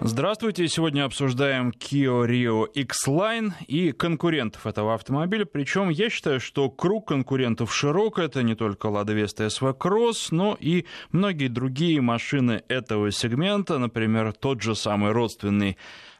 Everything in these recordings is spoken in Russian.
Здравствуйте. Сегодня обсуждаем Kia Rio X-Line и конкурентов этого автомобиля. Причем я считаю, что круг конкурентов широк. Это не только Lada Vesta SV Cross, но и многие другие машины этого сегмента. Например, тот же самый родственный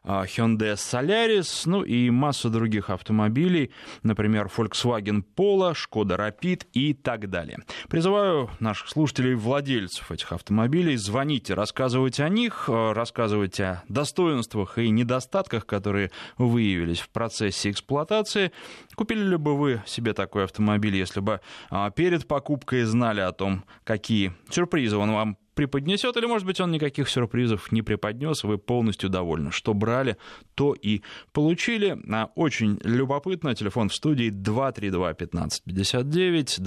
Hyundai Solaris, ну и массу других автомобилей, например, Volkswagen Polo, Skoda Rapid и так далее. Призываю наших слушателей, владельцев этих автомобилей, звоните, рассказывайте о них, а, рассказывайте о достоинствах и недостатках, которые выявились в процессе эксплуатации. Купили ли бы вы себе такой автомобиль, если бы а, перед покупкой знали о том, какие сюрпризы он вам преподнесет, или, может быть, он никаких сюрпризов не преподнес, вы полностью довольны. Что брали, то и получили. А, очень любопытно. Телефон в студии 232-1559,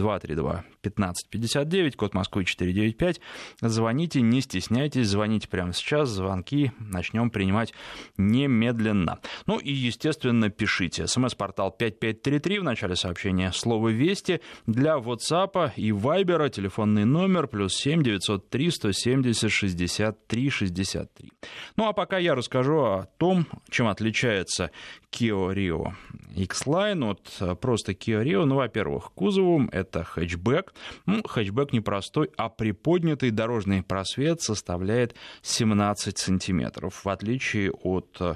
232-1559, код Москвы 495. Звоните, не стесняйтесь, звоните прямо сейчас. Звонки начнем принимать немедленно. Ну и, естественно, пишите. СМС-портал 5533 в начале сообщения слово «Вести». Для WhatsApp и Viber телефонный номер плюс 7 903 170 63 63. Ну а пока я расскажу о том, чем отличается Kia Rio X-Line от э, просто Kia Rio. Ну, во-первых, кузовом это хэтчбэк. Ну, хэтчбэк не простой, а приподнятый дорожный просвет составляет 17 сантиметров, в отличие от э,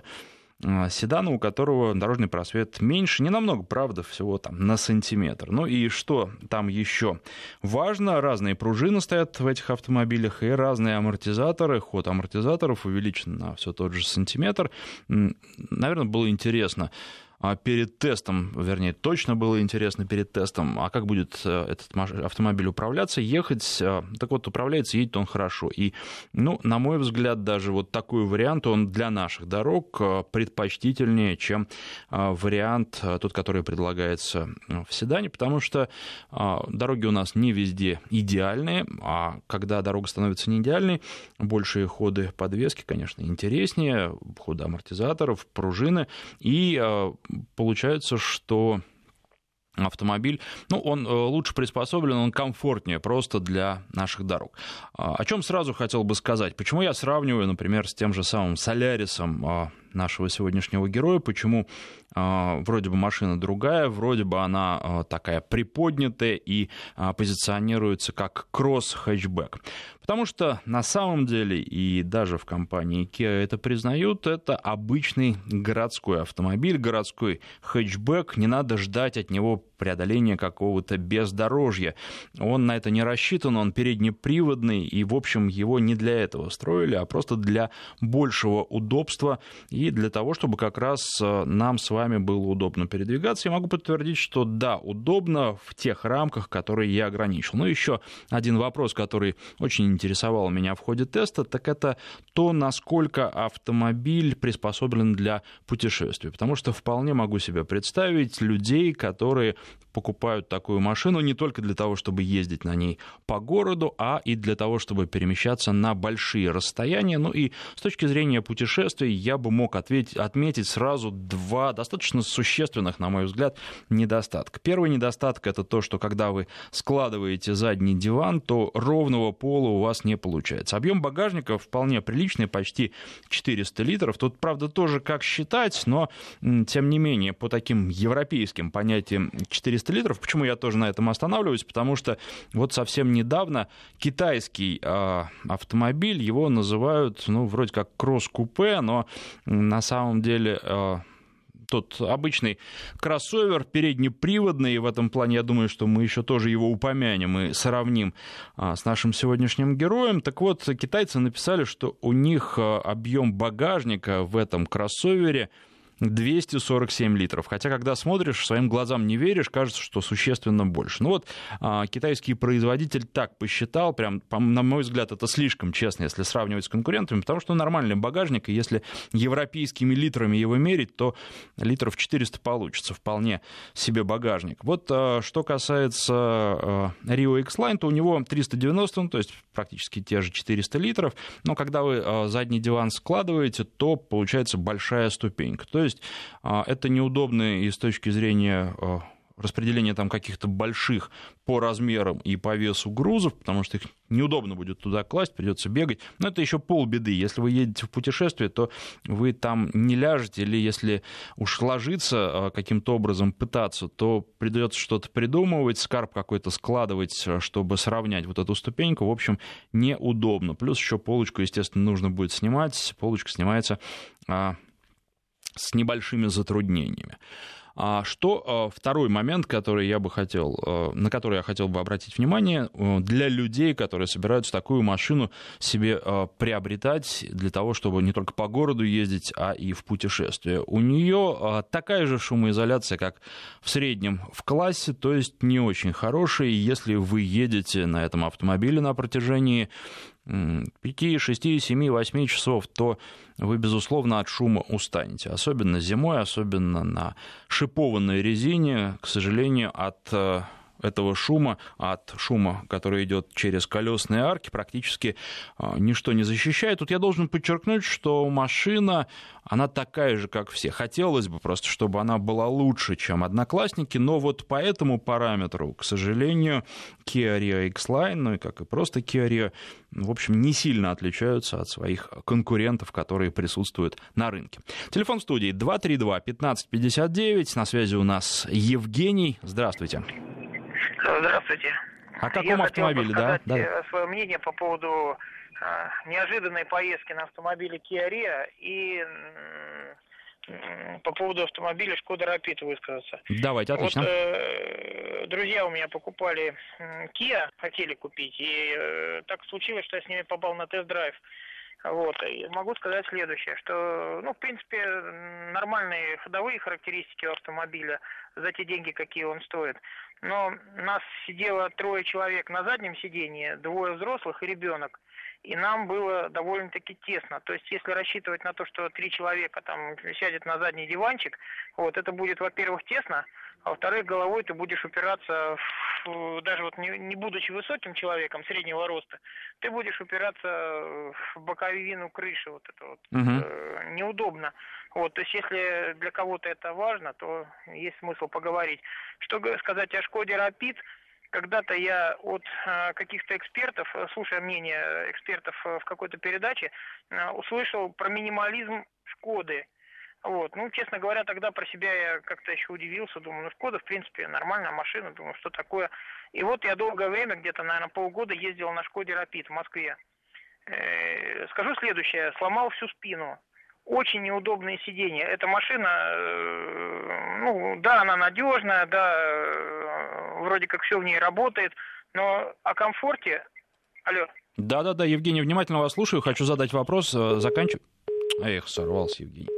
седана, у которого дорожный просвет меньше, не намного, правда, всего там на сантиметр. Ну и что там еще важно, разные пружины стоят в этих автомобилях и разные амортизаторы, ход амортизаторов увеличен на все тот же сантиметр. Наверное, было интересно а перед тестом, вернее, точно было интересно перед тестом, а как будет э, этот автомобиль управляться, ехать, э, так вот, управляется, едет он хорошо. И, ну, на мой взгляд, даже вот такой вариант, он для наших дорог э, предпочтительнее, чем вариант, тот, который предлагается в седане, потому что дороги у нас не везде идеальные, а когда дорога становится не идеальной, большие ходы подвески, конечно, интереснее, ходы амортизаторов, пружины, и получается, что автомобиль, ну, он э, лучше приспособлен, он комфортнее просто для наших дорог. А, о чем сразу хотел бы сказать? Почему я сравниваю, например, с тем же самым Солярисом а, нашего сегодняшнего героя, почему а, вроде бы машина другая, вроде бы она такая приподнятая и позиционируется как кросс-хэтчбэк. Потому что на самом деле, и даже в компании Kia это признают, это обычный городской автомобиль, городской хэтчбэк. Не надо ждать от него преодоления какого-то бездорожья. Он на это не рассчитан, он переднеприводный, и, в общем, его не для этого строили, а просто для большего удобства и для того, чтобы как раз э, нам с вами было удобно передвигаться. Я могу подтвердить, что да, удобно в тех рамках, которые я ограничил. Ну, еще один вопрос, который очень интересовало меня в ходе теста, так это то, насколько автомобиль приспособлен для путешествий. Потому что вполне могу себе представить людей, которые покупают такую машину не только для того, чтобы ездить на ней по городу, а и для того, чтобы перемещаться на большие расстояния. Ну и с точки зрения путешествий я бы мог ответить, отметить сразу два достаточно существенных, на мой взгляд, недостатка. Первый недостаток это то, что когда вы складываете задний диван, то ровного пола у вас не получается. Объем багажника вполне приличный, почти 400 литров. Тут, правда, тоже как считать, но тем не менее, по таким европейским понятиям 400 литров. Почему я тоже на этом останавливаюсь? Потому что вот совсем недавно китайский э, автомобиль, его называют, ну, вроде как кросс-купе, но на самом деле... Э, тот обычный кроссовер переднеприводный. В этом плане, я думаю, что мы еще тоже его упомянем и сравним а, с нашим сегодняшним героем. Так вот, китайцы написали, что у них а, объем багажника в этом кроссовере 247 литров. Хотя, когда смотришь, своим глазам не веришь, кажется, что существенно больше. Ну вот, а, китайский производитель так посчитал, прям, на мой взгляд, это слишком честно, если сравнивать с конкурентами, потому что нормальный багажник, и если европейскими литрами его мерить, то литров 400 получится, вполне себе багажник. Вот а, что касается а, Rio X-Line, то у него 390, ну, то есть практически те же 400 литров, но когда вы задний диван складываете, то получается большая ступенька. То есть а, это неудобно и с точки зрения а, распределение там каких-то больших по размерам и по весу грузов, потому что их неудобно будет туда класть, придется бегать. Но это еще полбеды. Если вы едете в путешествие, то вы там не ляжете, или если уж ложиться а, каким-то образом пытаться, то придется что-то придумывать, скарб какой-то складывать, чтобы сравнять вот эту ступеньку. В общем, неудобно. Плюс еще полочку, естественно, нужно будет снимать. Полочка снимается с небольшими затруднениями. А что а, второй момент, который я бы хотел, а, на который я хотел бы обратить внимание, э, для людей, которые собираются такую машину себе приобретать для того, чтобы не только по городу ездить, а и в путешествие. У нее такая же шумоизоляция, как в среднем в классе, то есть не очень хорошая. Если вы едете на этом автомобиле на протяжении 5, 6, 7, 8 часов, то вы, безусловно, от шума устанете. Особенно зимой, особенно на шипованной резине. К сожалению, от э, этого шума, от шума, который идет через колесные арки, практически а, ничто не защищает. Тут я должен подчеркнуть, что машина, она такая же, как все. Хотелось бы просто, чтобы она была лучше, чем одноклассники, но вот по этому параметру, к сожалению, Kia Rio X-Line, ну и как и просто Kia Rio, в общем, не сильно отличаются от своих конкурентов, которые присутствуют на рынке. Телефон студии 232-1559, на связи у нас Евгений. Здравствуйте. Здравствуйте. О каком Я автомобиле, да? да? Э, свое мнение по поводу э, неожиданной поездки на автомобиле Kia Rio и э, по поводу автомобиля Шкода Rapid высказаться. Давайте, отлично. Вот, э, друзья у меня покупали Kia, хотели купить, и э, так случилось, что я с ними попал на тест-драйв. Вот. И могу сказать следующее, что, ну, в принципе, нормальные ходовые характеристики у автомобиля за те деньги, какие он стоит. Но нас сидело трое человек на заднем сидении, двое взрослых и ребенок. И нам было довольно-таки тесно. То есть, если рассчитывать на то, что три человека там сядет на задний диванчик, вот, это будет, во-первых, тесно, а во-вторых, головой ты будешь упираться, в, даже вот не, не будучи высоким человеком среднего роста, ты будешь упираться в боковину крыши, вот это вот, угу. э, неудобно. Вот, то есть, если для кого-то это важно, то есть смысл поговорить. Что сказать о Шкоде Рапид? Когда-то я от э, каких-то экспертов, э, слушая мнение экспертов э, в какой-то передаче, услышал про минимализм Шкоды. Вот. Ну, честно говоря, тогда про себя я как-то еще удивился, думаю, ну, Шкода, в принципе, нормальная машина, думаю, что такое. И вот я долгое время, где-то, наверное, полгода ездил на Шкоде Рапид в Москве. Скажу следующее, сломал всю спину очень неудобные сиденья. Эта машина, э, ну, да, она надежная, да, э, вроде как все в ней работает, но о комфорте... Алло. Да-да-да, Евгений, внимательно вас слушаю. Хочу задать вопрос. Э, Заканчиваю. Эх, сорвался Евгений.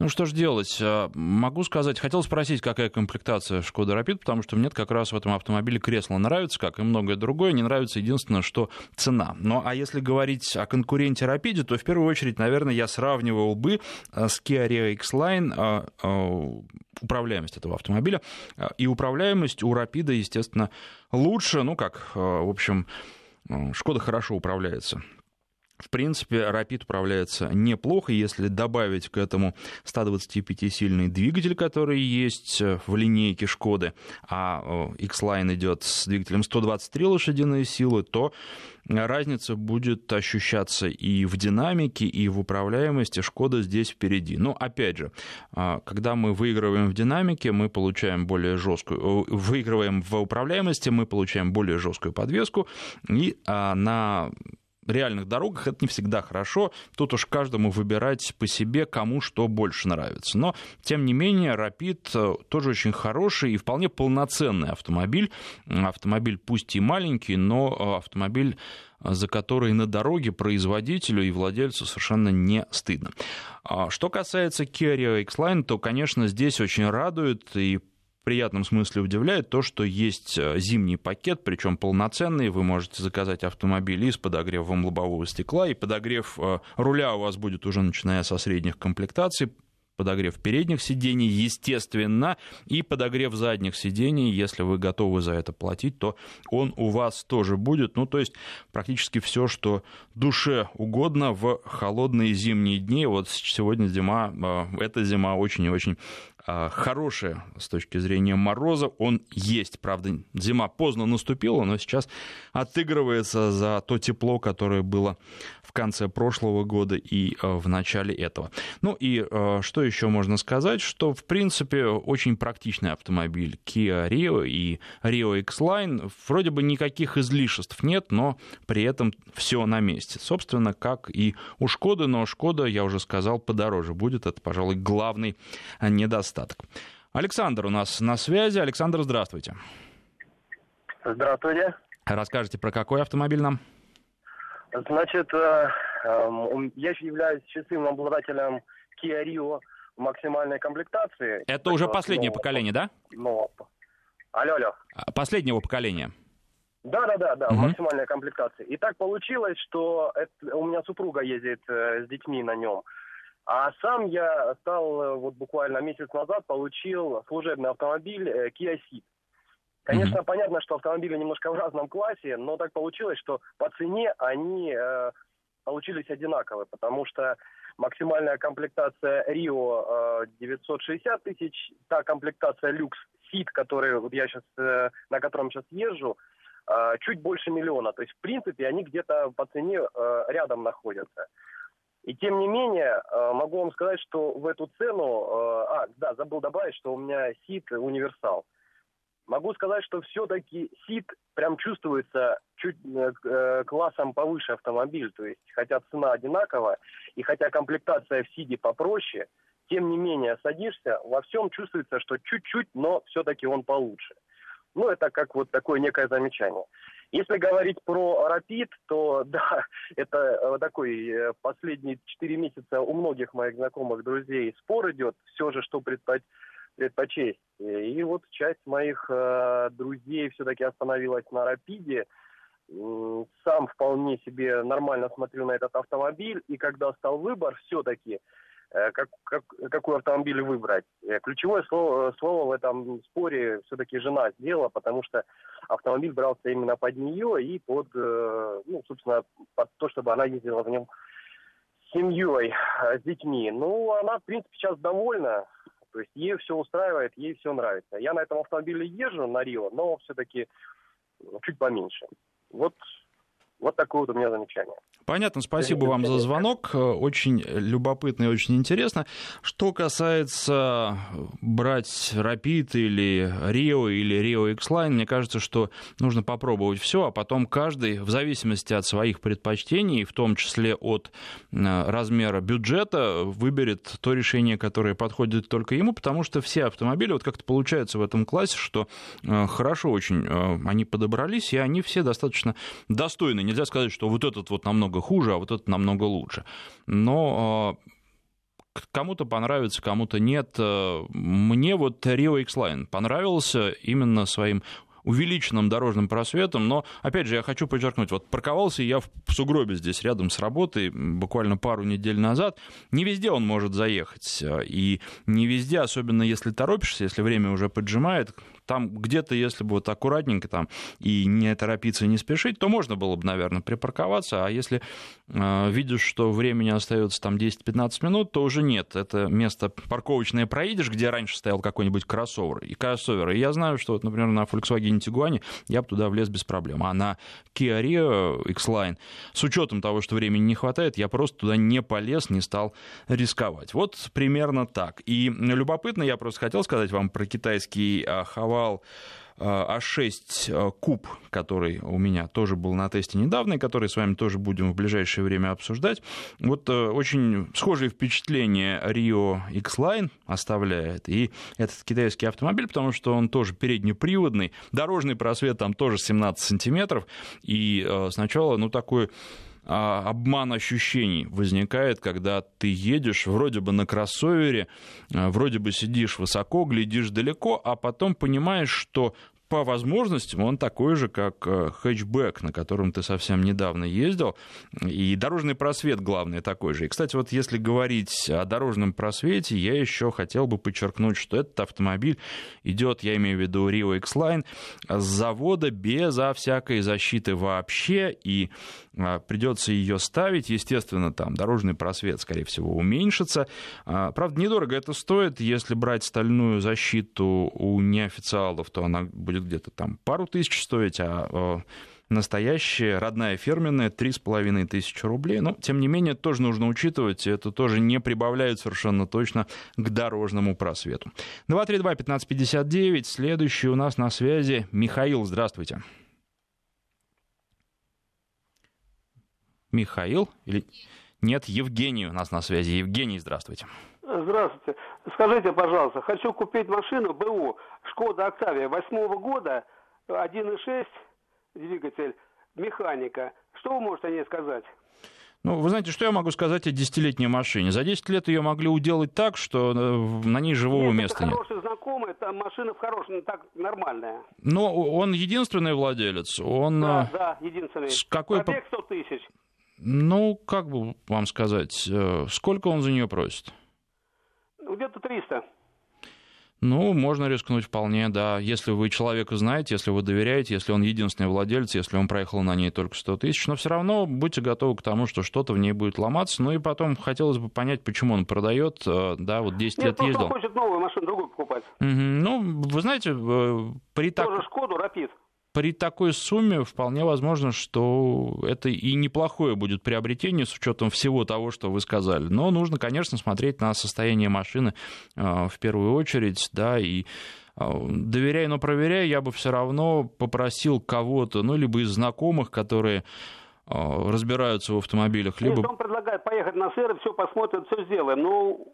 Ну что ж делать? А, могу сказать, хотел спросить, какая комплектация Шкода Rapid, потому что мне как раз в этом автомобиле кресло нравится, как и многое другое. Не нравится единственное, что цена. Ну а если говорить о конкуренте Rapid, то в первую очередь, наверное, я сравнивал бы а, с Kia Rio X-Line а, управляемость этого автомобиля. И управляемость у Rapid, естественно, лучше. Ну как, в общем, Шкода хорошо управляется в принципе, Rapid управляется неплохо, если добавить к этому 125-сильный двигатель, который есть в линейке Шкоды, а X-Line идет с двигателем 123 лошадиные силы, то разница будет ощущаться и в динамике, и в управляемости. Шкода здесь впереди. Но опять же, а, когда мы выигрываем в динамике, мы получаем более жесткую, выигрываем в управляемости, мы получаем более жесткую подвеску, и а, на реальных дорогах это не всегда хорошо. Тут уж каждому выбирать по себе, кому что больше нравится. Но, тем не менее, Rapid э, тоже очень хороший и вполне полноценный автомобиль. Автомобиль пусть и маленький, но э, автомобиль за который на дороге производителю и владельцу совершенно не стыдно. А что касается Kia Rio X-Line, то, конечно, здесь очень радует и приятном смысле удивляет то, что есть э, зимний пакет, причем полноценный. Вы можете заказать автомобиль и с подогревом лобового стекла, и подогрев э, руля у вас будет уже начиная со средних комплектаций подогрев передних сидений, естественно, и подогрев задних сидений, если вы готовы за это платить, то он у вас тоже будет. Ну, то есть практически все, что душе угодно в холодные зимние дни. Вот сегодня зима, э, эта зима очень и очень хорошее с точки зрения мороза. Он есть, правда, зима поздно наступила, но сейчас отыгрывается за то тепло, которое было в конце прошлого года и а, в начале этого. Ну и а, что еще можно сказать, что в принципе очень практичный автомобиль Kia Rio и Rio X-Line. Вроде бы никаких излишеств нет, но при этом все на месте. Собственно, как и у Шкоды, но Шкода, я уже сказал, подороже будет. Это, пожалуй, главный недостаток. Александр у нас на связи. Александр, здравствуйте. Здравствуйте. Расскажите, про какой автомобиль нам? Значит, э, эм, я являюсь счастливым обладателем Kia Rio максимальной комплектации. Это уже последнее нового, поколение, да? Нового. Алло, алло. А, последнего поколения. Да, да, да, да, угу. максимальная комплектация. И так получилось, что это, у меня супруга ездит э, с детьми на нем. А сам я стал, э, вот буквально месяц назад, получил служебный автомобиль э, Kia Ceed. Конечно, mm-hmm. понятно, что автомобили немножко в разном классе, но так получилось, что по цене они э, получились одинаковые, потому что максимальная комплектация Rio э, 960 тысяч, та комплектация люкс Ceed, который вот я сейчас, э, на котором сейчас езжу, э, чуть больше миллиона. То есть, в принципе, они где-то по цене э, рядом находятся. И тем не менее, э, могу вам сказать, что в эту цену... Э, а, да, забыл добавить, что у меня сит универсал. Могу сказать, что все-таки сит прям чувствуется чуть э, классом повыше автомобиль. То есть, хотя цена одинаковая, и хотя комплектация в сиде попроще, тем не менее, садишься, во всем чувствуется, что чуть-чуть, но все-таки он получше. Ну, это как вот такое некое замечание. Если говорить про Rapid, то да, это э, такой э, последние 4 месяца у многих моих знакомых друзей спор идет, все же, что предпочесть предпочесть. И вот часть моих э, друзей все-таки остановилась на Рапиде. Сам вполне себе нормально смотрю на этот автомобиль. И когда стал выбор, все-таки Э, как, как, какой автомобиль выбрать. Э, ключевое слово, слово в этом споре все-таки жена сделала, потому что автомобиль брался именно под нее и под, э, ну, собственно, под то, чтобы она ездила в нем с семьей, с детьми. Ну, она, в принципе, сейчас довольна. То есть ей все устраивает, ей все нравится. Я на этом автомобиле езжу на Рио, но все-таки чуть поменьше. Вот, вот такое вот у меня замечание. Понятно, спасибо вам за звонок. Очень любопытно и очень интересно. Что касается брать Rapid или Rio или Rio X-Line, мне кажется, что нужно попробовать все, а потом каждый, в зависимости от своих предпочтений, в том числе от э, размера бюджета, выберет то решение, которое подходит только ему, потому что все автомобили, вот как-то получается в этом классе, что э, хорошо очень э, они подобрались, и они все достаточно достойны. Нельзя сказать, что вот этот вот намного намного хуже, а вот этот намного лучше. Но а, кому-то понравится, кому-то нет. Мне вот Rio X-Line понравился именно своим увеличенным дорожным просветом, но, опять же, я хочу подчеркнуть, вот парковался я в сугробе здесь рядом с работой буквально пару недель назад, не везде он может заехать, и не везде, особенно если торопишься, если время уже поджимает, там где-то, если бы вот аккуратненько там и не торопиться, не спешить, то можно было бы, наверное, припарковаться, а если э, видишь, что времени остается там 10-15 минут, то уже нет. Это место парковочное проедешь, где раньше стоял какой-нибудь кроссовер, и кроссовер. И я знаю, что, вот, например, на Volkswagen Tiguan я бы туда влез без проблем. А на Kia Rio X-Line, с учетом того, что времени не хватает, я просто туда не полез, не стал рисковать. Вот примерно так. И любопытно, я просто хотел сказать вам про китайский Хава назвал А6 э, куб, который у меня тоже был на тесте недавно, и который с вами тоже будем в ближайшее время обсуждать. Вот э, очень схожие впечатления Rio X-Line оставляет и этот китайский автомобиль, потому что он тоже переднеприводный, дорожный просвет там тоже 17 сантиметров, и э, сначала, ну, такой а, обман ощущений возникает, когда ты едешь вроде бы на кроссовере, а, вроде бы сидишь высоко, глядишь далеко, а потом понимаешь, что по возможностям он такой же, как э, хэтчбэк, на котором ты совсем недавно ездил, и дорожный просвет, главное, такой же. И, кстати, вот если говорить о дорожном просвете, я еще хотел бы подчеркнуть, что этот автомобиль идет, я имею в виду Rio X-Line, с завода безо всякой защиты вообще, и а, придется ее ставить. Естественно, там дорожный просвет, скорее всего, уменьшится. А, правда, недорого это стоит. Если брать стальную защиту у неофициалов, то она будет где-то там пару тысяч стоить, а настоящая, родная фирменная, три с половиной тысячи рублей. Но, тем не менее, тоже нужно учитывать, это тоже не прибавляет совершенно точно к дорожному просвету. 232-1559, следующий у нас на связи Михаил, здравствуйте. Михаил или... Нет, Евгений у нас на связи. Евгений, здравствуйте. Здравствуйте. Скажите, пожалуйста, хочу купить машину БУ Шкода Октавия восьмого года, 1.6 двигатель, механика. Что вы можете о ней сказать? Ну, вы знаете, что я могу сказать о десятилетней машине? За 10 лет ее могли уделать так, что э, на ней живого нет, места это хороший знакомый, там машина в хорошем, так нормальная. Но он единственный владелец? Он... Да, э, да, единственный. С какой... Пробег 100 тысяч. Ну, как бы вам сказать, э, сколько он за нее просит? Где-то 300. Ну, можно рискнуть вполне, да. Если вы человека знаете, если вы доверяете, если он единственный владелец, если он проехал на ней только 100 тысяч, но все равно будьте готовы к тому, что что-то в ней будет ломаться. Ну и потом хотелось бы понять, почему он продает, э, да, вот 10 Нет, лет ездил. он хочет новую машину, другую покупать. Угу. Ну, вы знаете, э, при так... Тоже Шкоду, Рапид при такой сумме вполне возможно, что это и неплохое будет приобретение с учетом всего того, что вы сказали. Но нужно, конечно, смотреть на состояние машины э, в первую очередь, да, и э, доверяя, но проверяя, я бы все равно попросил кого-то, ну, либо из знакомых, которые разбираются в автомобилях, либо... Нет, он предлагает поехать на сервис, все посмотрим, все сделаем. Ну,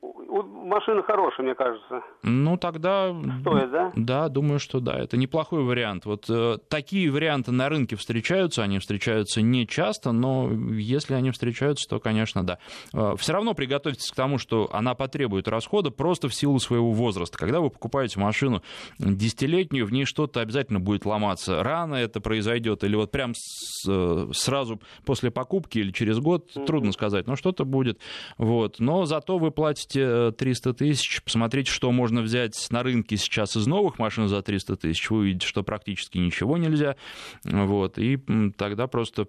машина хорошая, мне кажется. Ну, тогда... Стоит, да? Да, думаю, что да. Это неплохой вариант. Вот э, такие варианты на рынке встречаются, они встречаются не часто, но если они встречаются, то, конечно, да. Э, все равно приготовьтесь к тому, что она потребует расхода просто в силу своего возраста. Когда вы покупаете машину десятилетнюю, в ней что-то обязательно будет ломаться. Рано это произойдет или вот прям с, э, сразу после покупки или через год, mm-hmm. трудно сказать, но что-то будет. Вот. Но зато вы платите 300 э, тысяч. Посмотрите, что можно взять на рынке сейчас из новых машин за 300 тысяч. Вы увидите, что практически ничего нельзя. Вот. И тогда просто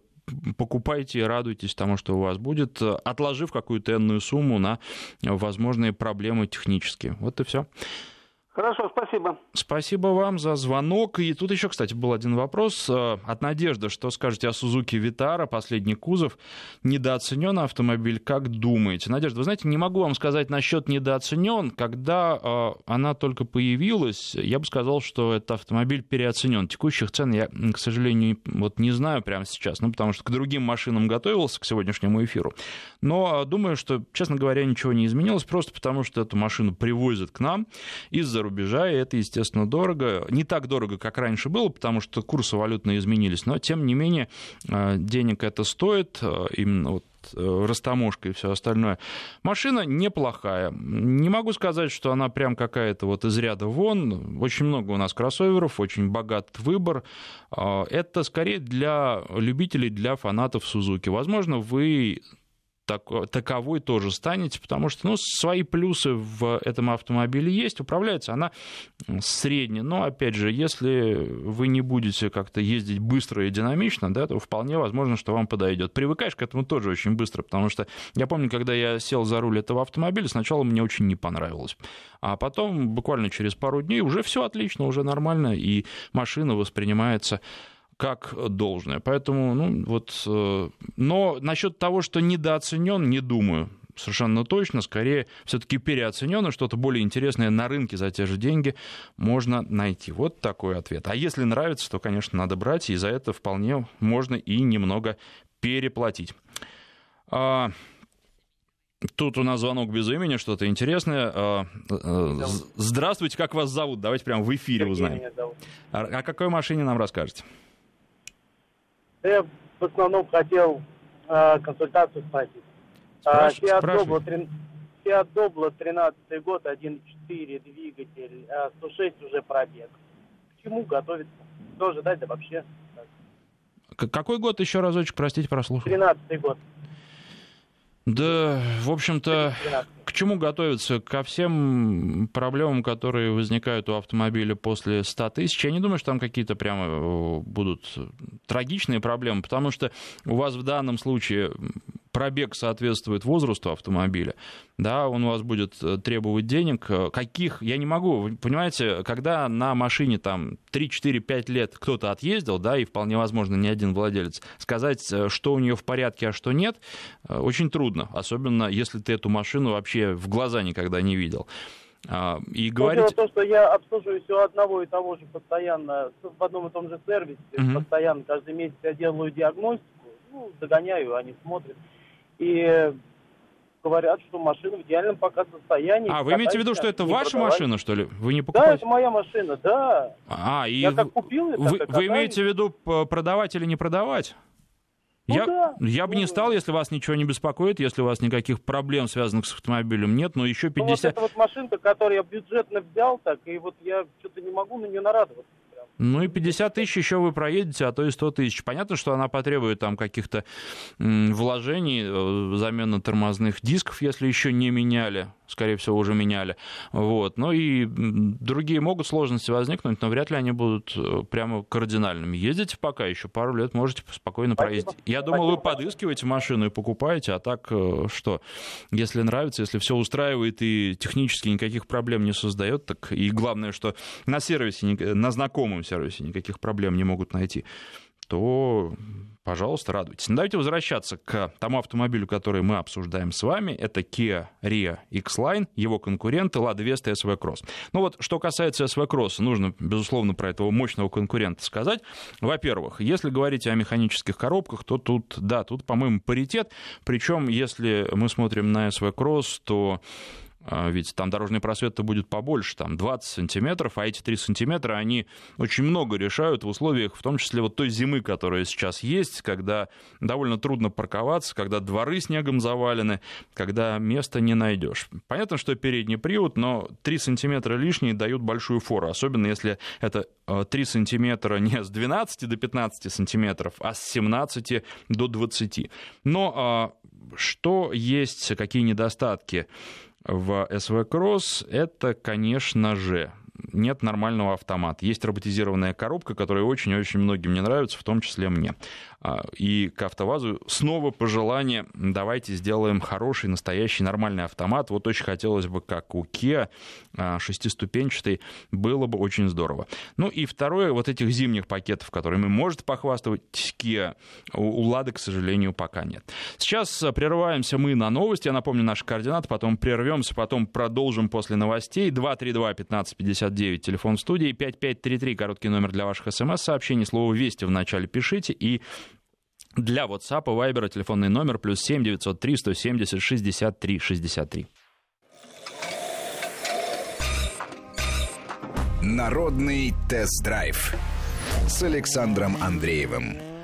покупайте и радуйтесь тому, что у вас будет, отложив какую-то энную сумму на возможные проблемы технические. Вот и все. Хорошо, спасибо. Спасибо вам за звонок. И тут еще, кстати, был один вопрос э, от Надежды. Что скажете о Сузуки Витара, последний кузов? Недооценен автомобиль, как думаете? Надежда, вы знаете, не могу вам сказать насчет недооценен. Когда э, она только появилась, я бы сказал, что этот автомобиль переоценен. Текущих цен я, к сожалению, вот не знаю прямо сейчас, ну, потому что к другим машинам готовился к сегодняшнему эфиру. Но э, думаю, что, честно говоря, ничего не изменилось, просто потому что эту машину привозят к нам из-за рубежа, и это, естественно, дорого. Не так дорого, как раньше было, потому что курсы валютные изменились, но, тем не менее, э, денег это стоит, э, именно вот растаможка и все остальное. Машина неплохая. Не могу сказать, что она прям какая-то вот из ряда вон. Очень много у нас кроссоверов, очень богат выбор. Это скорее для любителей, для фанатов Сузуки. Возможно, вы так, таковой тоже станете, потому что ну, свои плюсы в этом автомобиле есть. Управляется она средне, но, опять же, если вы не будете как-то ездить быстро и динамично, да, то вполне возможно, что вам подойдет. Привыкаешь к этому тоже очень быстро, потому что я помню, когда я сел за руль этого автомобиля, сначала мне очень не понравилось. А потом, буквально через пару дней, уже все отлично, уже нормально, и машина воспринимается как должное. Поэтому, ну, вот, э, но насчет того, что недооценен, не думаю совершенно точно, скорее все-таки переоценено, что-то более интересное на рынке за те же деньги можно найти. Вот такой ответ. А если нравится, то, конечно, надо брать, и за это вполне можно и немного переплатить. А... Тут у нас звонок без имени, что-то интересное. А, э, здравствуйте, как вас зовут? Давайте прямо в эфире узнаем. А о какой машине нам расскажете? Я в основном хотел э, консультацию спросить. Спраш... Fiat, Doblo, 3... Fiat Doblo 13 год, 1.4 двигатель, 106 уже пробег. чему готовиться? Что ожидать, да вообще? Какой год еще разочек, простите, прослушал? Тринадцатый год. Да, в общем-то, 13. к чему готовиться? Ко всем проблемам, которые возникают у автомобиля после 100 тысяч. Я не думаю, что там какие-то прямо э, будут трагичные проблемы, потому что у вас в данном случае пробег соответствует возрасту автомобиля, да, он у вас будет э, требовать денег. Э, каких, я не могу, вы понимаете, когда на машине там 3, 4, 5 лет кто-то отъездил, да, и вполне возможно не один владелец, сказать, э, что у нее в порядке, а что нет, очень трудно, особенно если ты эту машину вообще в глаза никогда не видел. А, И говорить... Дело в том, что я обслуживаюсь у одного и того же постоянно, в одном и том же сервисе, Мгм. постоянно, каждый месяц я делаю диагностику, ну, догоняю, они смотрят. И говорят, что машина в идеальном пока состоянии. А, вы имеете в виду, что это ваша продавай. машина, что ли? Вы не Да, покупаете? это моя машина, да. А, и Я как купил, я вы, вы имеете в виду продавать или не продавать? Ну я, да. я бы не стал, если вас ничего не беспокоит, если у вас никаких проблем, связанных с автомобилем, нет, но еще Ну, вот 50... эта вот машинка, которую я бюджетно взял, так, и вот я что-то не могу на нее нарадоваться. Ну и 50 тысяч еще вы проедете, а то и 100 тысяч. Понятно, что она потребует там каких-то вложений, э, замена тормозных дисков, если еще не меняли, скорее всего, уже меняли. Вот. Ну и другие могут сложности возникнуть, но вряд ли они будут э, прямо кардинальными. Ездите пока еще пару лет, можете спокойно Спасибо. проездить. Я думал, вы Спасибо. подыскиваете машину и покупаете, а так э, что? Если нравится, если все устраивает и технически никаких проблем не создает, так и главное, что на сервисе, ни- на знакомом сервисе никаких проблем не могут найти, то, пожалуйста, радуйтесь. Но давайте возвращаться к тому автомобилю, который мы обсуждаем с вами. Это Kia Rio X-Line, его конкуренты Lada Vesta и SV Cross. Ну вот, что касается SV Cross, нужно, безусловно, про этого мощного конкурента сказать. Во-первых, если говорить о механических коробках, то тут, да, тут, по-моему, паритет. Причем, если мы смотрим на SV Cross, то ведь там дорожный просвет-то будет побольше, там 20 сантиметров, а эти 3 сантиметра, они очень много решают в условиях, в том числе вот той зимы, которая сейчас есть, когда довольно трудно парковаться, когда дворы снегом завалены, когда места не найдешь. Понятно, что передний привод, но 3 сантиметра лишние дают большую фору, особенно если это э, 3 сантиметра не с 12 до 15 сантиметров, а с 17 до 20. Но а, что есть, какие недостатки? В SV Cross, это, конечно же, нет нормального автомата. Есть роботизированная коробка, которая очень-очень многим не нравится, в том числе мне. А, И к АвтоВАЗу снова пожелание, давайте сделаем хороший, настоящий, нормальный автомат. Вот очень хотелось бы, как у Kia, а, шестиступенчатый, было бы очень здорово. Ну и второе, вот этих зимних пакетов, которыми может похвастать Kia, у Лады, к сожалению, пока нет. Сейчас а, прерываемся мы на новости. Я напомню наши координаты, потом прервемся, потом продолжим после новостей. 232-1559, телефон студии, 5533, короткий номер для ваших смс-сообщений. Слово «Вести» в начале пишите. И для WhatsApp и Viber телефонный номер плюс 7 903 170 63 63. Народный тест-драйв с Александром Андреевым.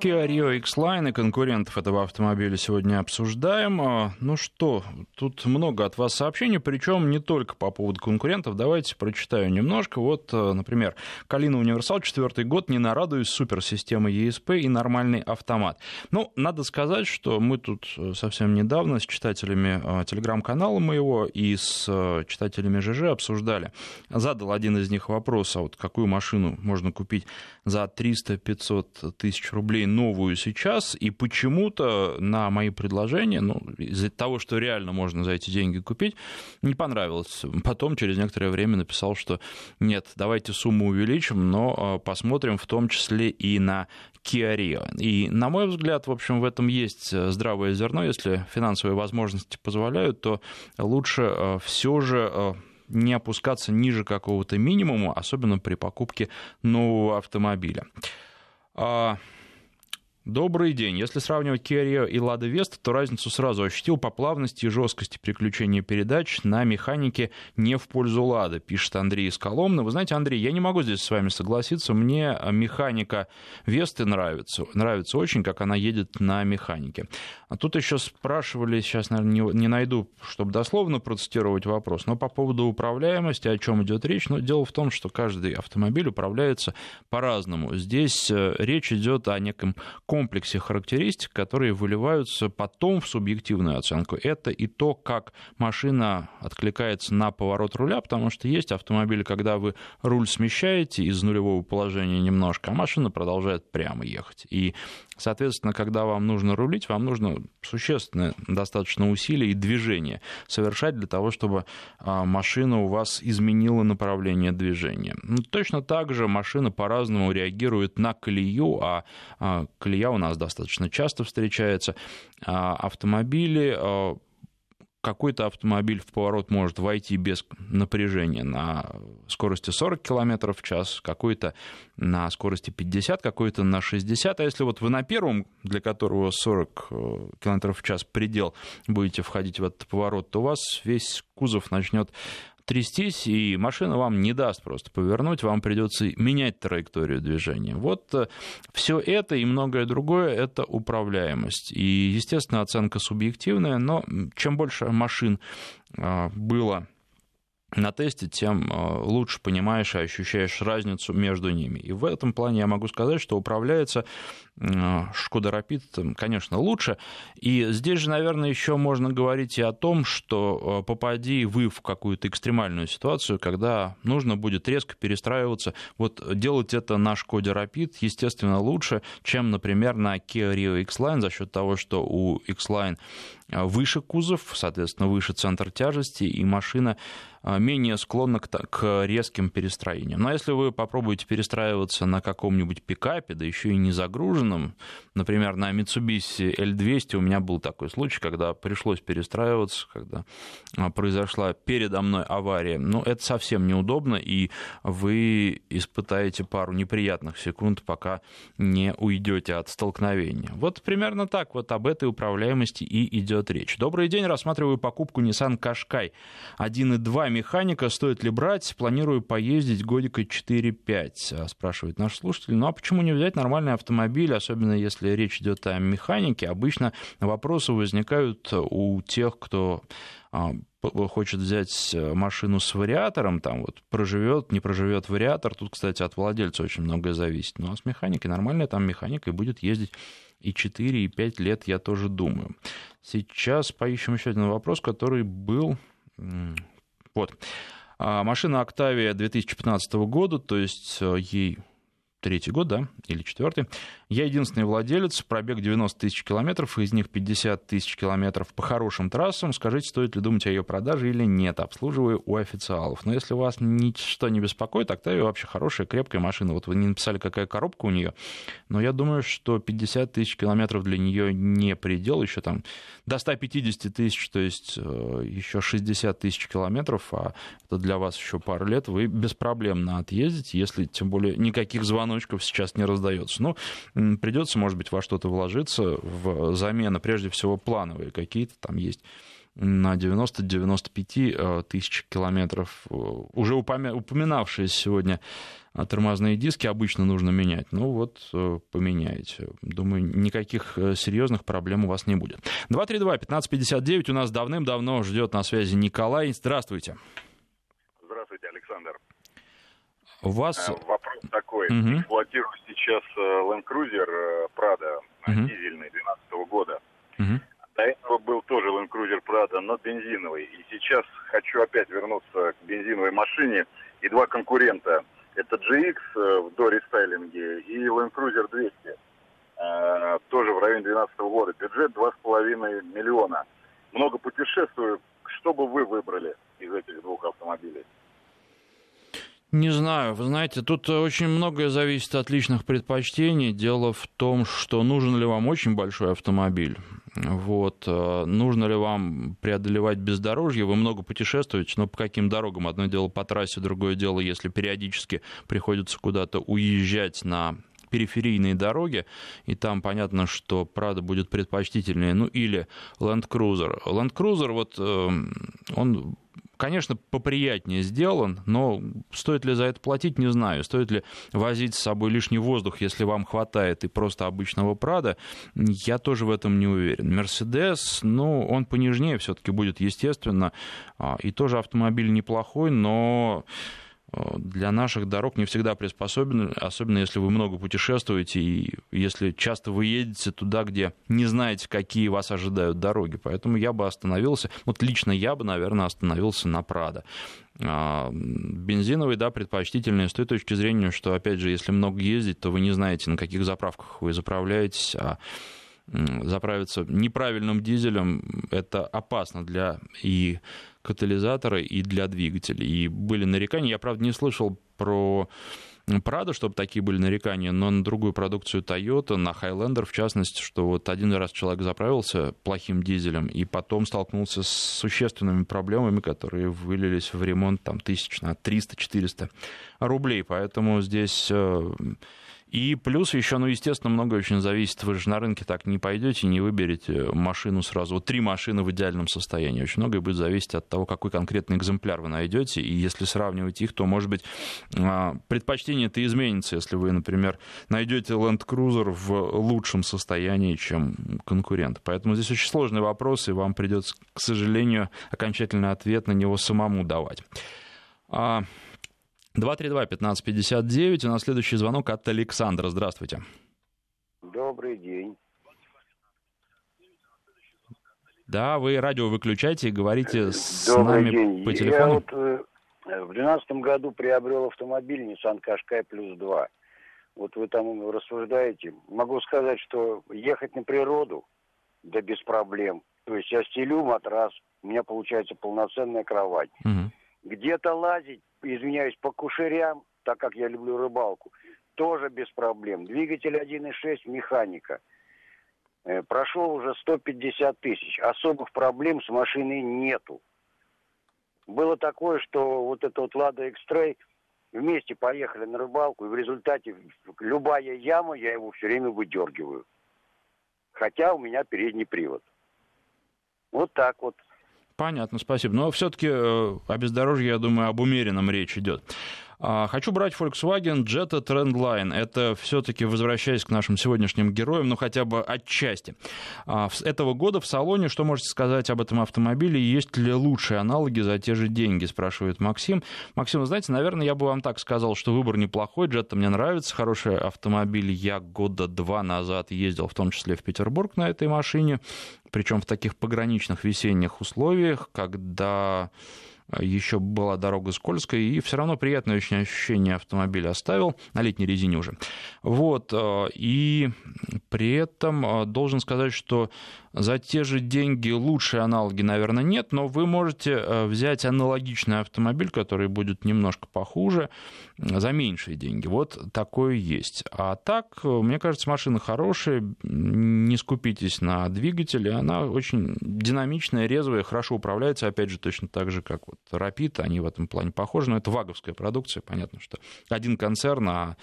Kia Rio X-Line и конкурентов этого автомобиля сегодня обсуждаем. А, Ну что, тут много от вас сообщений, причем не только по поводу конкурентов. Давайте прочитаю немножко. Вот, э, например, Калина Универсал, четвертый год, не нарадуюсь, суперсистема ESP и нормальный автомат. Ну, надо сказать, что мы тут э, совсем недавно с читателями телеграм-канала моего и с читателями ЖЖ обсуждали. Задал один из них вопрос, а вот какую машину можно купить за 300-500 тысяч рублей новую сейчас, и почему-то на мои предложения, ну, из-за того, что реально можно за эти деньги купить, не понравилось. Потом, через некоторое время, написал, что нет, давайте сумму увеличим, но э, посмотрим в том числе и на Kia Rio. И, на мой взгляд, в общем, в этом есть э, здравое зерно. Если финансовые возможности позволяют, то лучше все же э, не опускаться ниже какого-то минимума, особенно при покупке нового автомобиля. А, Добрый день. Если сравнивать Rio и Lada Vesta, то разницу сразу ощутил по плавности и жесткости переключения передач на механике не в пользу Lada, пишет Андрей из Коломны. Вы знаете, Андрей, я не могу здесь с вами согласиться. Мне механика Весты нравится. Нравится очень, как она едет на механике. А тут еще спрашивали, сейчас, наверное, не, найду, чтобы дословно процитировать вопрос, но по поводу управляемости, о чем идет речь. Но дело в том, что каждый автомобиль управляется по-разному. Здесь э, речь идет о неком комплексе характеристик, которые выливаются потом в субъективную оценку. Это и то, как машина откликается на поворот руля, потому что есть автомобили, когда вы руль смещаете из нулевого положения немножко, а машина продолжает прямо ехать. И Соответственно, когда вам нужно рулить, вам нужно существенное достаточно усилие и движение совершать для того, чтобы а, машина у вас изменила направление движения. Ну, точно так же машина по-разному реагирует на колею, а, а колея у нас достаточно часто встречается. А автомобили какой-то автомобиль в поворот может войти без напряжения на скорости 40 км в час, какой-то на скорости 50, какой-то на 60. А если вот вы на первом, для которого 40 э, км в час предел, будете входить в этот поворот, то у вас весь кузов начнет трястись, и машина вам не даст просто повернуть, вам придется менять траекторию движения. Вот э, все это и многое другое – это управляемость. И, естественно, оценка субъективная, но чем больше машин э, было на тесте, тем э, лучше понимаешь и ощущаешь разницу между ними. И в этом плане я могу сказать, что управляется Шкода Рапид, конечно, лучше. И здесь же, наверное, еще можно говорить и о том, что э, попади вы в какую-то экстремальную ситуацию, когда нужно будет резко перестраиваться. Вот делать это на Шкоде Рапид, естественно, лучше, чем, например, на Kia Rio X-Line за счет того, что у X-Line э, выше кузов, соответственно, выше центр тяжести, и машина э, менее склонна к резким перестроениям. Но если вы попробуете перестраиваться на каком-нибудь пикапе, да еще и не загружен, машинам. Например, на Mitsubishi L200 у меня был такой случай, когда пришлось перестраиваться, когда а, произошла передо мной авария. Ну, это совсем неудобно, и вы испытаете пару неприятных секунд, пока не уйдете от столкновения. Вот примерно так вот об этой управляемости и идет речь. Добрый день, рассматриваю покупку Nissan Qashqai 1.2 механика, стоит ли брать? Планирую поездить годика 4-5, спрашивает наш слушатель. Ну а почему не взять нормальный автомобиль, особенно если речь идет о механике, обычно вопросы возникают у тех, кто а, хочет взять машину с вариатором, там вот проживет, не проживет вариатор, тут, кстати, от владельца очень многое зависит. Ну а с механикой нормальная там механика и будет ездить и 4, и 5 лет, я тоже думаю. Сейчас поищем еще один вопрос, который был... Вот. А, машина Octavia 2015 года, то есть э, ей третий год, да, или четвертый. Я единственный владелец, пробег 90 тысяч километров, из них 50 тысяч километров по хорошим трассам. Скажите, стоит ли думать о ее продаже или нет? Обслуживаю у официалов. Но если вас ничто не беспокоит, Октавия вообще хорошая, крепкая машина. Вот вы не написали, какая коробка у нее, но я думаю, что 50 тысяч километров для нее не предел, еще там до 150 тысяч, то есть э, еще 60 тысяч километров, а это для вас еще пару лет, вы беспроблемно отъездите, если тем более никаких звоночков сейчас не раздается. Ну, придется, может быть, во что-то вложиться, в замены, прежде всего, плановые какие-то там есть на 90-95 э, тысяч километров. Э, уже упоминавшие сегодня э, тормозные диски обычно нужно менять. Ну вот, поменяете. Думаю, никаких серьезных проблем у вас не будет. 232-1559 у нас давным-давно ждет на связи Николай. Здравствуйте. Здравствуйте, Александр. У вас... Вопрос такой. Угу. Эксплуатирую сейчас Land Cruiser Prado угу. дизельный 2012 года. Угу. До этого был тоже Land Cruiser Prado, но бензиновый. И сейчас хочу опять вернуться к бензиновой машине. И два конкурента. Это GX э, в дорестайлинге и Land Cruiser 200. Э, тоже в районе 2012 года. Бюджет 2,5 миллиона. Много путешествую. Что бы вы выбрали из этих двух автомобилей? Не знаю, вы знаете, тут очень многое зависит от личных предпочтений. Дело в том, что нужен ли вам очень большой автомобиль. Вот. Э, нужно ли вам преодолевать бездорожье? Вы много путешествуете, но по каким дорогам? Одно дело по трассе, другое дело, если периодически приходится куда-то уезжать на периферийные дороги, и там понятно, что Прада будет предпочтительнее, ну или Land Cruiser. Land Cruiser, вот он конечно, поприятнее сделан, но стоит ли за это платить, не знаю. Стоит ли возить с собой лишний воздух, если вам хватает и просто обычного Прада, я тоже в этом не уверен. Мерседес, ну, он понежнее все-таки будет, естественно, а, и тоже автомобиль неплохой, но для наших дорог не всегда приспособлены, особенно если вы много путешествуете и если часто вы едете туда, где не знаете, какие вас ожидают дороги. Поэтому я бы остановился, вот лично я бы, наверное, остановился на Прадо. А, бензиновый, да, предпочтительный с той точки зрения, что, опять же, если много ездить, то вы не знаете, на каких заправках вы заправляетесь, а заправиться неправильным дизелем это опасно для и катализатора, и для двигателей. И были нарекания, я, правда, не слышал про Прада, чтобы такие были нарекания, но на другую продукцию Toyota, на Highlander в частности, что вот один раз человек заправился плохим дизелем и потом столкнулся с существенными проблемами, которые вылились в ремонт там тысяч на 300-400 рублей. Поэтому здесь э, и плюс еще, ну, естественно, много очень зависит. Вы же на рынке так не пойдете, не выберете машину сразу. Вот три машины в идеальном состоянии. Очень многое будет зависеть от того, какой конкретный экземпляр вы найдете. И если сравнивать их, то, может быть, а, предпочтение-то изменится, если вы, например, найдете Land Cruiser в лучшем состоянии, чем конкурент. Поэтому здесь очень сложный вопрос, и вам придется, к сожалению, окончательный ответ на него самому давать. А, 232-1559. У нас следующий звонок от Александра. Здравствуйте. Добрый день. Да, вы радио выключайте и говорите с Добрый нами день. по телефону. Я вот э, в 2012 году приобрел автомобиль Nissan Qashqai Plus 2. Вот вы там рассуждаете. Могу сказать, что ехать на природу, да без проблем. То есть я стелю матрас, у меня получается полноценная кровать. Угу. Где-то лазить извиняюсь, по кушерям, так как я люблю рыбалку, тоже без проблем. Двигатель 1.6, механика. Э, прошел уже 150 тысяч. Особых проблем с машиной нету. Было такое, что вот это вот Лада Экстрей вместе поехали на рыбалку, и в результате любая яма, я его все время выдергиваю. Хотя у меня передний привод. Вот так вот. Понятно, спасибо. Но все-таки э, о бездорожье, я думаю, об умеренном речь идет. А, хочу брать Volkswagen Jetta Trendline. Это все-таки, возвращаясь к нашим сегодняшним героям, ну хотя бы отчасти. А, с этого года в салоне, что можете сказать об этом автомобиле? Есть ли лучшие аналоги за те же деньги, спрашивает Максим. Максим, знаете, наверное, я бы вам так сказал, что выбор неплохой. Jetta мне нравится, хороший автомобиль. Я года два назад ездил, в том числе в Петербург на этой машине причем в таких пограничных весенних условиях, когда еще была дорога скользкая, и все равно приятное очень ощущение автомобиля оставил, на летней резине уже. Вот, э, и при этом э, должен сказать, что за те же деньги лучшие аналоги, наверное, нет, но вы можете э, взять аналогичный автомобиль, который будет немножко похуже, за меньшие деньги. Вот такое есть. А так, мне кажется, машина хорошая, не скупитесь на двигателе, она очень динамичная, резвая, хорошо управляется, опять же, точно так же, как вот Rapid, они в этом плане похожи, но это ваговская продукция, понятно, что один концерн, а,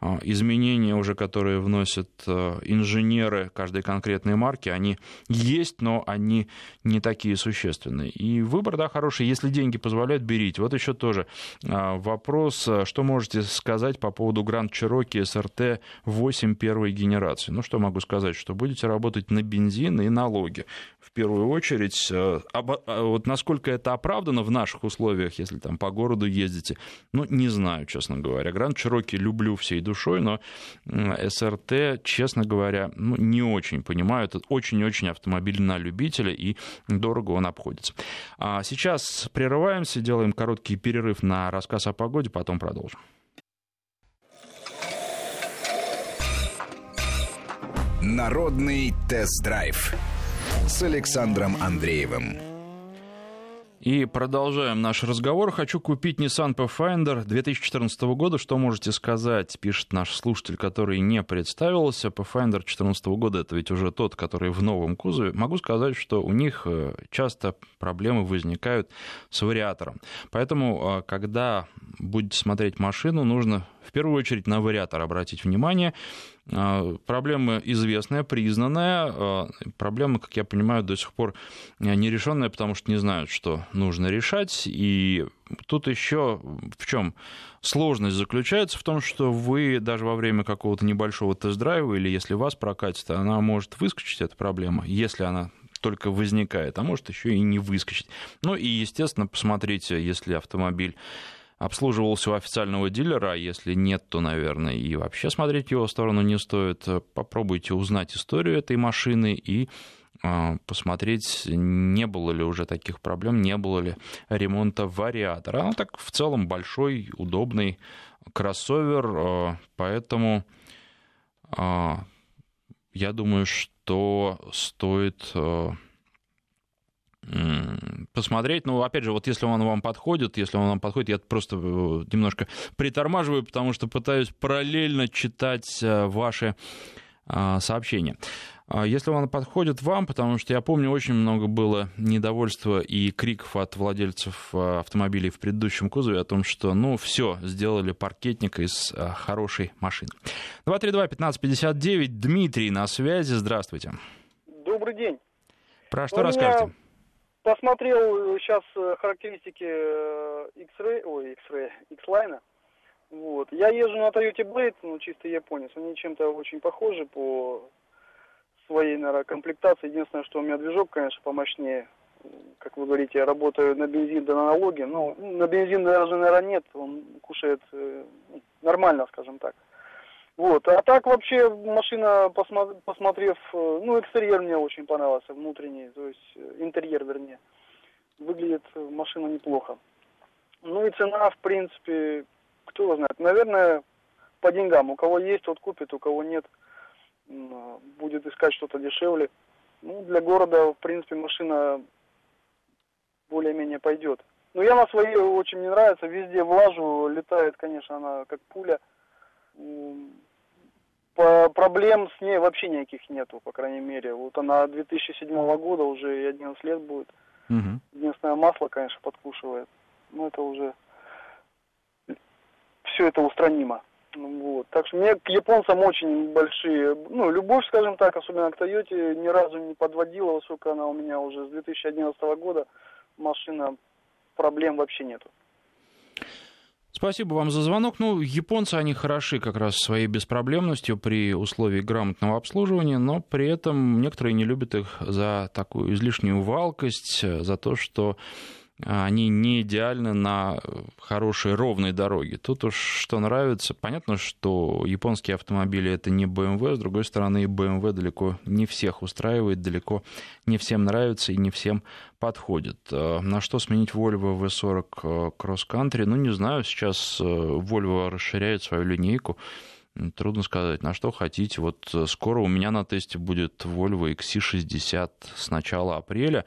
а изменения уже, которые вносят э, инженеры каждой конкретной марки, они есть, но они не такие существенные. И выбор, да, хороший. Если деньги позволяют, берите. Вот еще тоже а, вопрос, что можете сказать по поводу Grand Cherokee SRT 8 первой генерации? Ну, что могу сказать, что будете работать на бензин и налоги. В первую очередь, а, вот насколько это оправдано в наших условиях, если там по городу ездите, ну, не знаю, честно говоря. Grand Cherokee люблю всей душой, но SRT, честно говоря, ну, не очень понимаю. Это очень-очень автомобиль на любителя, и дорого он обходится. А сейчас прерываемся, делаем короткий перерыв на рассказ о погоде, потом продолжим. Народный тест-драйв с Александром Андреевым. И продолжаем наш разговор. Хочу купить Nissan Pathfinder 2014 года. Что можете сказать, пишет наш слушатель, который не представился. Pathfinder 2014 года это ведь уже тот, который в новом кузове. Могу сказать, что у них э, часто проблемы возникают с вариатором. Поэтому, э, когда будете смотреть машину, нужно в первую очередь на вариатор обратить внимание. А, проблема известная, признанная. А, проблема, как я понимаю, до сих пор нерешенная, потому что не знают, что нужно решать. И тут еще в чем сложность заключается в том, что вы даже во время какого-то небольшого тест-драйва или если вас прокатит, она может выскочить, эта проблема, если она только возникает, а может еще и не выскочить. Ну и, естественно, посмотрите, если автомобиль обслуживался у официального дилера, а если нет, то, наверное, и вообще смотреть его сторону не стоит. Попробуйте узнать историю этой машины и а, посмотреть, не было ли уже таких проблем, не было ли ремонта вариатора. Она так в целом большой, удобный кроссовер, а, поэтому а, я думаю, что стоит посмотреть. Ну, опять же, вот если он вам подходит, если он вам подходит, я просто э, немножко притормаживаю, потому что пытаюсь параллельно читать э, ваши а, сообщения. А если он подходит вам, потому что я помню, очень много было недовольства и криков от владельцев э, автомобилей в предыдущем кузове о том, что, ну, все, сделали паркетник из хорошей машины. 232-1559, Дмитрий на связи, здравствуйте. Добрый день. Про что У расскажете? Меня посмотрел сейчас э, характеристики э, X-Ray, ой, X-Ray, X-Line. Вот. Я езжу на Toyota Blade, ну, чисто японец. Они чем-то очень похожи по своей, наверное, комплектации. Единственное, что у меня движок, конечно, помощнее. Как вы говорите, я работаю на бензин да на налоги. Ну, на бензин даже, наверное, нет. Он кушает э, нормально, скажем так. Вот. А так вообще машина, посмотрев, э, ну, экстерьер мне очень понравился, внутренний, то есть э, интерьер, вернее. Выглядит машина неплохо. Ну и цена, в принципе, кто знает. Наверное, по деньгам. У кого есть, тот купит, у кого нет, будет искать что-то дешевле. Ну, для города, в принципе, машина более-менее пойдет. Но я на своей очень не нравится, везде влажу, летает, конечно, она как пуля проблем с ней вообще никаких нету, по крайней мере. Вот она 2007 года, уже 11 лет будет. Угу. Единственное, масло, конечно, подкушивает. Но это уже... Все это устранимо. Ну вот. Так что мне к японцам очень большие, ну, любовь, скажем так, особенно к Тойоте, ни разу не подводила, сколько она у меня уже с 2011 года машина, проблем вообще нету. Спасибо вам за звонок. Ну, японцы, они хороши как раз своей беспроблемностью при условии грамотного обслуживания, но при этом некоторые не любят их за такую излишнюю валкость, за то, что они не идеальны на хорошей ровной дороге. Тут уж что нравится. Понятно, что японские автомобили это не BMW, с другой стороны, BMW далеко не всех устраивает, далеко не всем нравится и не всем подходит. Э, на что сменить Volvo V40 э, Cross Country? Ну, не знаю, сейчас э, Volvo расширяет свою линейку. Трудно сказать, на что хотите. Вот э, скоро у меня на тесте будет Volvo XC60 с начала апреля.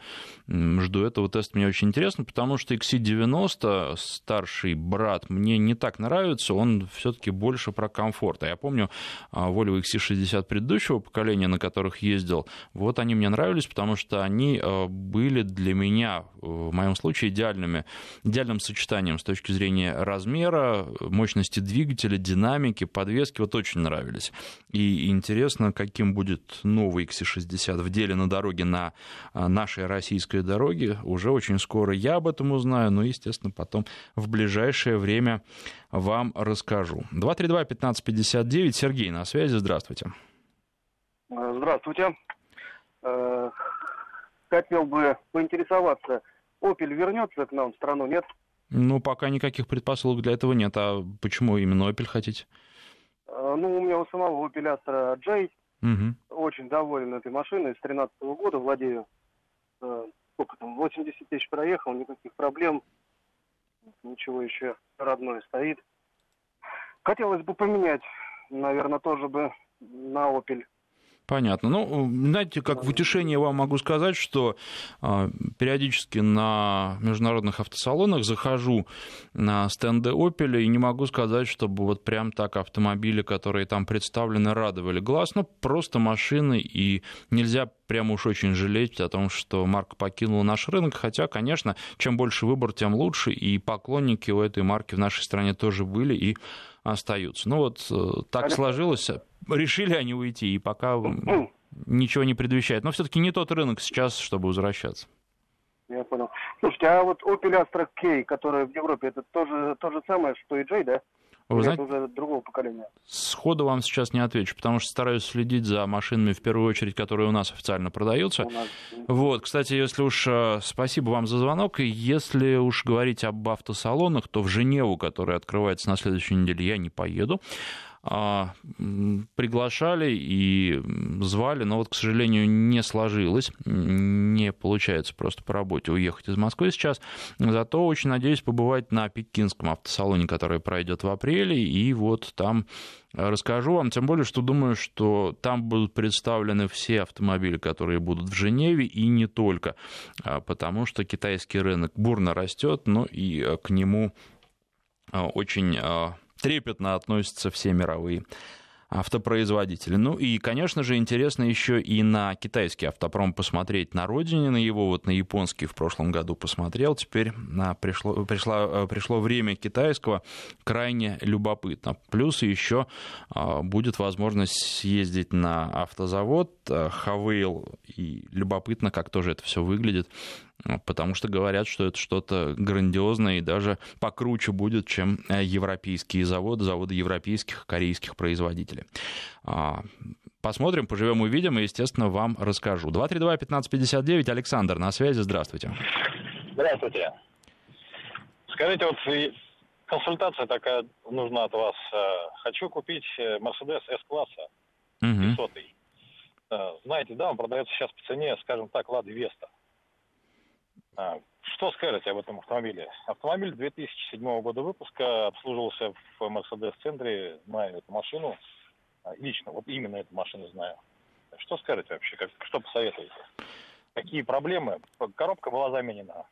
Жду этого теста, мне очень интересно, потому что XC90, старший брат, мне не так нравится, он все-таки больше про комфорт. А я помню а, Volvo XC60 предыдущего поколения, на которых ездил, вот они мне нравились, потому что они э, были для меня, э, в моем случае, идеальными, идеальным сочетанием с точки зрения размера, мощности двигателя, динамики, подвески, вот очень нравились. И интересно, каким будет новый XC60 в деле на дороге на а, нашей российской дороге. Уже очень скоро я об этом узнаю, но, естественно, потом в ближайшее время вам расскажу. 232-1559, Сергей на связи, здравствуйте. Здравствуйте. Э, хотел бы поинтересоваться, Opel вернется к нам в страну, нет? Ну, пока никаких предпосылок для этого нет. А почему именно Opel хотите? Э, ну, у меня у самого Astra J. Угу. Очень доволен этой машиной. С 13 -го года владею. Э, сколько там, 80 тысяч проехал, никаких проблем. Ничего еще родное стоит. Хотелось бы поменять, наверное, тоже бы на Opel. Понятно. Ну, знаете, как в утешение вам могу сказать, что э, периодически на международных автосалонах захожу на стенды Opel и не могу сказать, чтобы вот прям так автомобили, которые там представлены, радовали глаз. Ну, просто машины, и нельзя прямо уж очень жалеть о том, что марка покинула наш рынок. Хотя, конечно, чем больше выбор, тем лучше. И поклонники у этой марки в нашей стране тоже были и остаются. Ну вот э, так сложилось решили они уйти, и пока ничего не предвещает. Но все-таки не тот рынок сейчас, чтобы возвращаться. Я понял. Слушайте, а вот Opel Astra K, которая в Европе, это тоже то же самое, что и J, да? Вы знаете, уже другого поколения? Сходу вам сейчас не отвечу, потому что стараюсь следить за машинами, в первую очередь, которые у нас официально продаются. Нас... Вот, кстати, если уж... Э, спасибо вам за звонок. И если уж говорить об автосалонах, то в Женеву, которая открывается на следующей неделе, я не поеду. А, приглашали и звали, но вот, к сожалению, не сложилось, не получается просто по работе уехать из Москвы сейчас. Зато очень надеюсь побывать на Пекинском автосалоне, который пройдет в апреле, и вот там расскажу вам, тем более, что думаю, что там будут представлены все автомобили, которые будут в Женеве, и не только, а, потому что китайский рынок бурно растет, но и а, к нему очень трепетно относятся все мировые автопроизводители. Ну и, конечно же, интересно еще и на китайский автопром посмотреть на родине, на его, вот на японский в прошлом году посмотрел, теперь на, пришло, пришло, пришло время китайского, крайне любопытно. Плюс еще а, будет возможность съездить на автозавод Хавейл, и любопытно, как тоже это все выглядит потому что говорят, что это что-то грандиозное и даже покруче будет, чем э, европейские заводы, заводы европейских, корейских производителей. А, посмотрим, поживем, увидим, и, естественно, вам расскажу. 232-1559, Александр, на связи, здравствуйте. Здравствуйте. Скажите, вот консультация такая нужна от вас. Э, хочу купить э, Mercedes S-класса, угу. Знаете, да, он продается сейчас по цене, скажем так, Лада Веста. А, что скажете об этом автомобиле? Автомобиль 2007 года выпуска обслуживался в Мерседес-центре, знаю эту машину, а, лично, вот именно эту машину знаю. Что скажете вообще, как, что посоветуете? Какие проблемы? Коробка была заменена.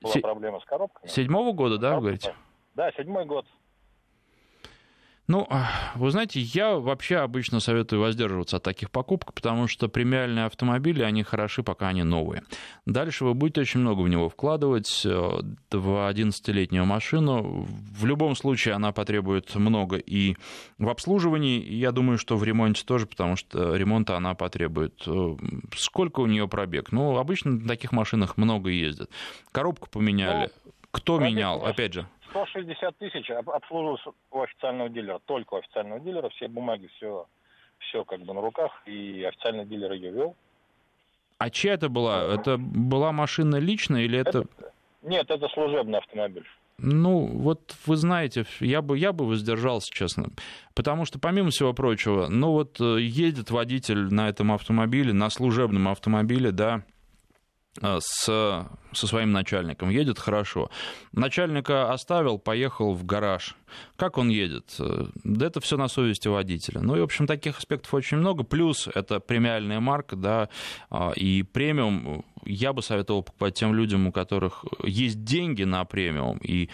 Была проблема с коробкой. Седьмого года, да, вы говорите? Да, седьмой год. Ну, вы знаете, я вообще обычно советую воздерживаться от таких покупок, потому что премиальные автомобили, они хороши, пока они новые. Дальше вы будете очень много в него вкладывать, э, в 11-летнюю машину. В любом случае она потребует много и в обслуживании, и я думаю, что в ремонте тоже, потому что ремонта она потребует. Э, сколько у нее пробег? Ну, обычно на таких машинах много ездят. Коробку поменяли. Ну, Кто менял? Опять же, 160 тысяч обслуживался у официального дилера, только у официального дилера, все бумаги, все, все как бы на руках, и официальный дилер ее вел. А чья это была? Это была машина личная или это... это... Нет, это служебный автомобиль. Ну, вот вы знаете, я бы, я бы воздержался, честно. Потому что, помимо всего прочего, ну вот э, едет водитель на этом автомобиле, на служебном автомобиле, да, с, со своим начальником, едет хорошо. Начальника оставил, поехал в гараж. Как он едет? Э, да это все на совести водителя. Ну и, в общем, таких аспектов очень много. Плюс это премиальная марка, да, а, и премиум я бы советовал покупать тем людям, у которых есть деньги на премиум, и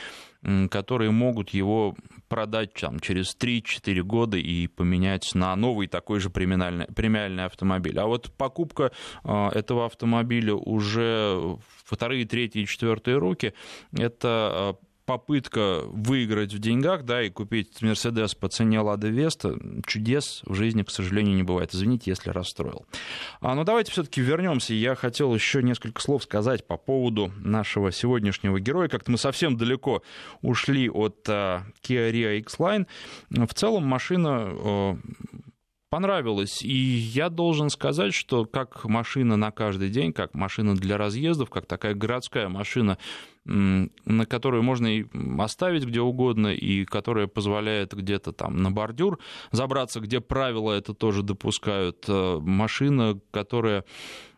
которые могут его продать там, через 3-4 года и поменять на новый такой же премиальный, премиальный автомобиль. А вот покупка э, этого автомобиля уже вторые, третьи, четвертые руки, это э, попытка выиграть в деньгах, да, и купить Мерседес по цене Лада Веста, чудес в жизни, к сожалению, не бывает. Извините, если расстроил. А, но давайте все-таки вернемся. Я хотел еще несколько слов сказать по поводу нашего сегодняшнего героя. Как-то мы совсем далеко ушли от а, Kia Rio X-Line. В целом машина а, понравилась. И я должен сказать, что как машина на каждый день, как машина для разъездов, как такая городская машина, на которую можно и оставить где угодно, и которая позволяет где-то там на бордюр забраться, где правила это тоже допускают. Э, машина, которая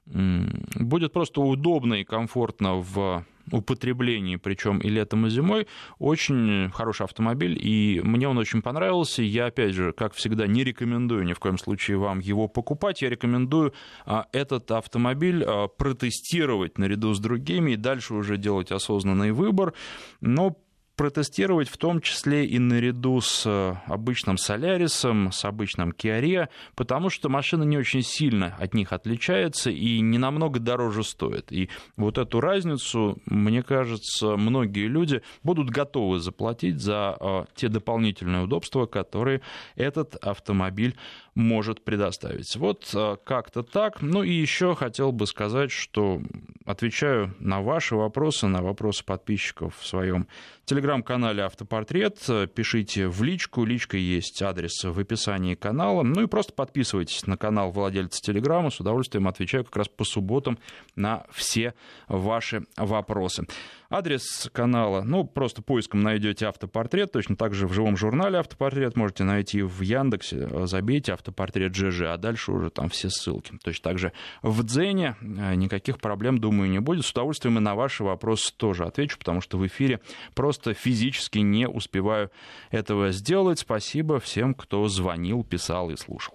будет просто удобна и комфортна в употреблении, причем и летом, и зимой, очень хороший автомобиль, и мне он очень понравился. Я, опять же, как всегда, не рекомендую ни в коем случае вам его покупать. Я рекомендую а, этот автомобиль а, протестировать наряду с другими и дальше уже делать осознанный выбор. Но протестировать в том числе и наряду с э, обычным Солярисом, с обычным Киаре, потому что машина не очень сильно от них отличается и не намного дороже стоит. И вот эту разницу, мне кажется, многие люди будут готовы заплатить за э, те дополнительные удобства, которые этот автомобиль может предоставить. Вот э, как-то так. Ну и еще хотел бы сказать, что отвечаю на ваши вопросы, на вопросы подписчиков в своем телеграм-канале «Автопортрет». Пишите в личку, личка есть адрес в описании канала. Ну и просто подписывайтесь на канал владельца телеграма. С удовольствием отвечаю как раз по субботам на все ваши вопросы. Адрес канала, ну, просто поиском найдете автопортрет, точно так же в живом журнале автопортрет можете найти в Яндексе, забейте автопортрет ЖЖ, а дальше уже там все ссылки. Точно так же в Дзене э, никаких проблем, думаю, не будет. С удовольствием и на ваши вопросы тоже отвечу, потому что в эфире просто физически не успеваю этого сделать. Спасибо всем, кто звонил, писал и слушал.